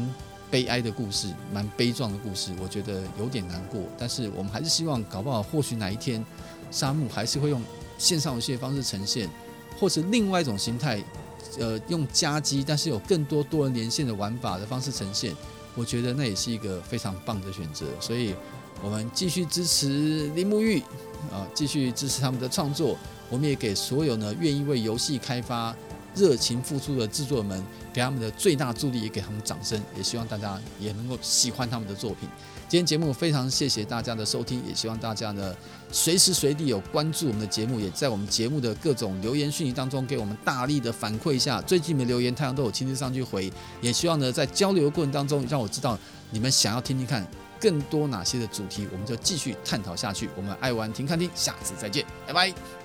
悲哀的故事，蛮悲壮的故事，我觉得有点难过。但是我们还是希望，搞不好或许哪一天，沙漠还是会用线上游戏的方式呈现，或是另外一种形态。呃，用加机，但是有更多多人连线的玩法的方式呈现，我觉得那也是一个非常棒的选择。所以，我们继续支持林沐玉啊，继续支持他们的创作。我们也给所有呢愿意为游戏开发热情付出的制作们，给他们的最大助力，也给他们掌声。也希望大家也能够喜欢他们的作品。今天节目非常谢谢大家的收听，也希望大家呢随时随地有关注我们的节目，也在我们节目的各种留言讯息当中给我们大力的反馈一下。最近的留言，太阳都有亲自上去回。也希望呢在交流的过程当中，让我知道你们想要听听看更多哪些的主题，我们就继续探讨下去。我们爱玩停看听，下次再见，拜拜。